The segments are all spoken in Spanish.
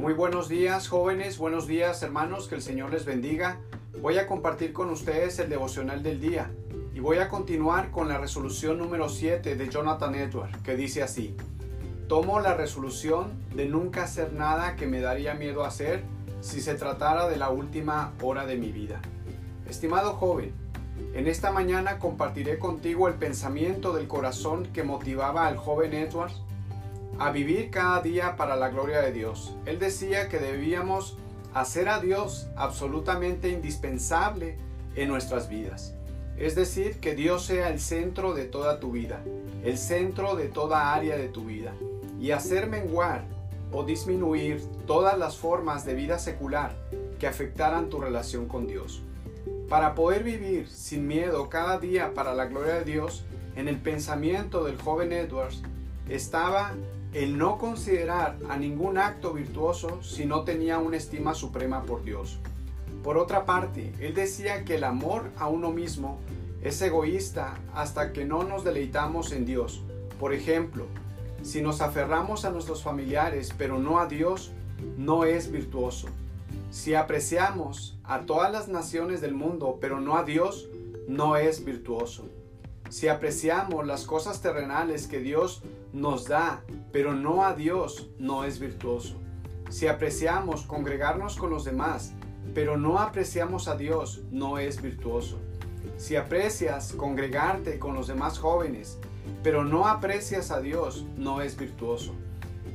Muy buenos días jóvenes, buenos días hermanos, que el Señor les bendiga. Voy a compartir con ustedes el devocional del día y voy a continuar con la resolución número 7 de Jonathan Edward, que dice así. Tomo la resolución de nunca hacer nada que me daría miedo hacer si se tratara de la última hora de mi vida. Estimado joven, en esta mañana compartiré contigo el pensamiento del corazón que motivaba al joven Edward a vivir cada día para la gloria de Dios. Él decía que debíamos hacer a Dios absolutamente indispensable en nuestras vidas. Es decir, que Dios sea el centro de toda tu vida, el centro de toda área de tu vida, y hacer menguar o disminuir todas las formas de vida secular que afectaran tu relación con Dios. Para poder vivir sin miedo cada día para la gloria de Dios, en el pensamiento del joven Edwards estaba el no considerar a ningún acto virtuoso si no tenía una estima suprema por Dios. Por otra parte, él decía que el amor a uno mismo es egoísta hasta que no nos deleitamos en Dios. Por ejemplo, si nos aferramos a nuestros familiares pero no a Dios, no es virtuoso. Si apreciamos a todas las naciones del mundo pero no a Dios, no es virtuoso. Si apreciamos las cosas terrenales que Dios nos da, pero no a Dios, no es virtuoso. Si apreciamos congregarnos con los demás, pero no apreciamos a Dios, no es virtuoso. Si aprecias congregarte con los demás jóvenes, pero no aprecias a Dios, no es virtuoso.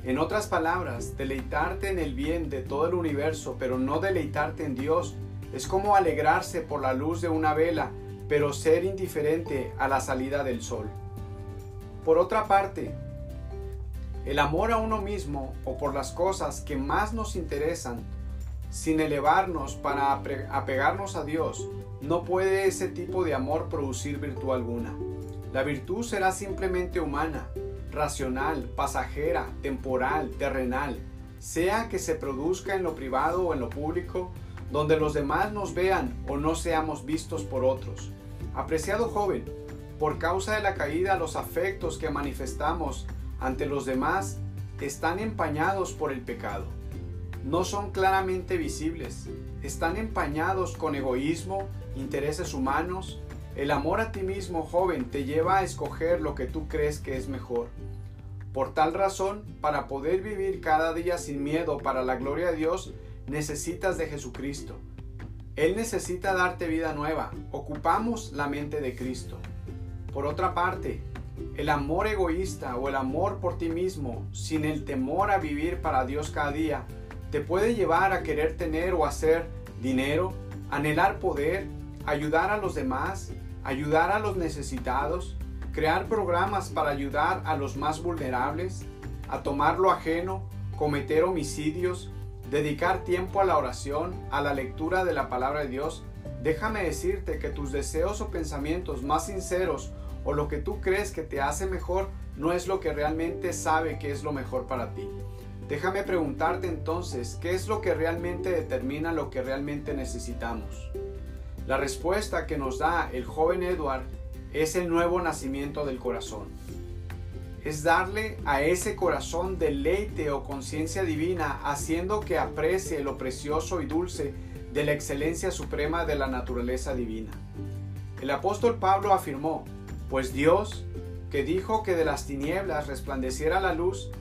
En otras palabras, deleitarte en el bien de todo el universo, pero no deleitarte en Dios, es como alegrarse por la luz de una vela, pero ser indiferente a la salida del sol. Por otra parte, el amor a uno mismo o por las cosas que más nos interesan, sin elevarnos para apegarnos a Dios, no puede ese tipo de amor producir virtud alguna. La virtud será simplemente humana, racional, pasajera, temporal, terrenal, sea que se produzca en lo privado o en lo público, donde los demás nos vean o no seamos vistos por otros. Apreciado joven, por causa de la caída los afectos que manifestamos ante los demás están empañados por el pecado. No son claramente visibles, están empañados con egoísmo, intereses humanos. El amor a ti mismo, joven, te lleva a escoger lo que tú crees que es mejor. Por tal razón, para poder vivir cada día sin miedo para la gloria de Dios, necesitas de Jesucristo. Él necesita darte vida nueva. Ocupamos la mente de Cristo. Por otra parte, el amor egoísta o el amor por ti mismo, sin el temor a vivir para Dios cada día, te puede llevar a querer tener o hacer dinero, anhelar poder, ayudar a los demás, ayudar a los necesitados, crear programas para ayudar a los más vulnerables, a tomar lo ajeno, cometer homicidios, dedicar tiempo a la oración, a la lectura de la palabra de Dios, déjame decirte que tus deseos o pensamientos más sinceros o lo que tú crees que te hace mejor no es lo que realmente sabe que es lo mejor para ti. Déjame preguntarte entonces, ¿qué es lo que realmente determina lo que realmente necesitamos? La respuesta que nos da el joven Edward es el nuevo nacimiento del corazón es darle a ese corazón deleite o conciencia divina, haciendo que aprecie lo precioso y dulce de la excelencia suprema de la naturaleza divina. El apóstol Pablo afirmó, pues Dios, que dijo que de las tinieblas resplandeciera la luz,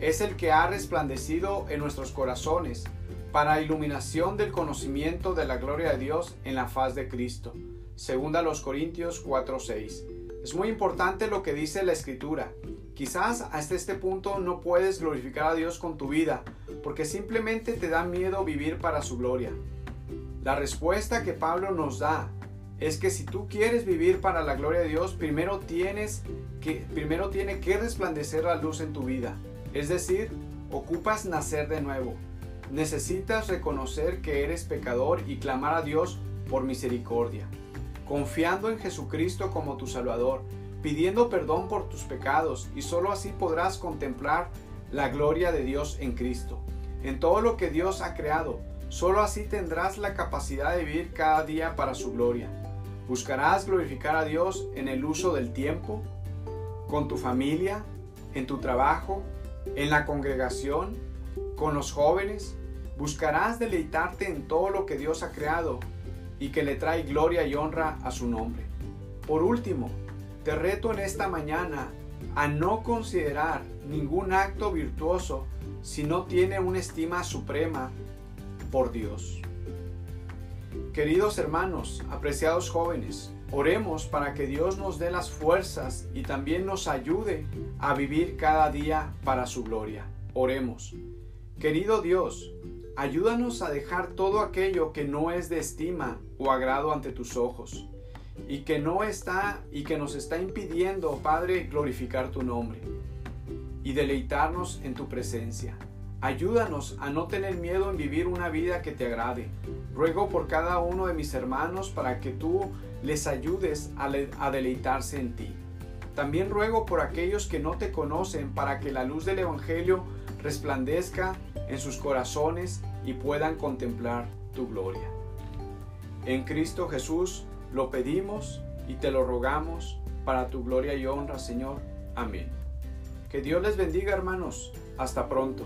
es el que ha resplandecido en nuestros corazones para iluminación del conocimiento de la gloria de Dios en la faz de Cristo. Segunda los Corintios 4:6. Es muy importante lo que dice la escritura. Quizás hasta este punto no puedes glorificar a Dios con tu vida porque simplemente te da miedo vivir para su gloria. La respuesta que Pablo nos da es que si tú quieres vivir para la gloria de Dios, primero tienes que primero tiene que resplandecer la luz en tu vida. Es decir, ocupas nacer de nuevo. Necesitas reconocer que eres pecador y clamar a Dios por misericordia, confiando en Jesucristo como tu Salvador pidiendo perdón por tus pecados y sólo así podrás contemplar la gloria de Dios en Cristo. En todo lo que Dios ha creado, sólo así tendrás la capacidad de vivir cada día para su gloria. Buscarás glorificar a Dios en el uso del tiempo, con tu familia, en tu trabajo, en la congregación, con los jóvenes, buscarás deleitarte en todo lo que Dios ha creado y que le trae gloria y honra a su nombre. Por último, te reto en esta mañana a no considerar ningún acto virtuoso si no tiene una estima suprema por Dios. Queridos hermanos, apreciados jóvenes, oremos para que Dios nos dé las fuerzas y también nos ayude a vivir cada día para su gloria. Oremos. Querido Dios, ayúdanos a dejar todo aquello que no es de estima o agrado ante tus ojos y que no está y que nos está impidiendo, Padre, glorificar tu nombre y deleitarnos en tu presencia. Ayúdanos a no tener miedo en vivir una vida que te agrade. Ruego por cada uno de mis hermanos para que tú les ayudes a, a deleitarse en ti. También ruego por aquellos que no te conocen para que la luz del Evangelio resplandezca en sus corazones y puedan contemplar tu gloria. En Cristo Jesús lo pedimos y te lo rogamos para tu gloria y honra, Señor. Amén. Que Dios les bendiga, hermanos. Hasta pronto.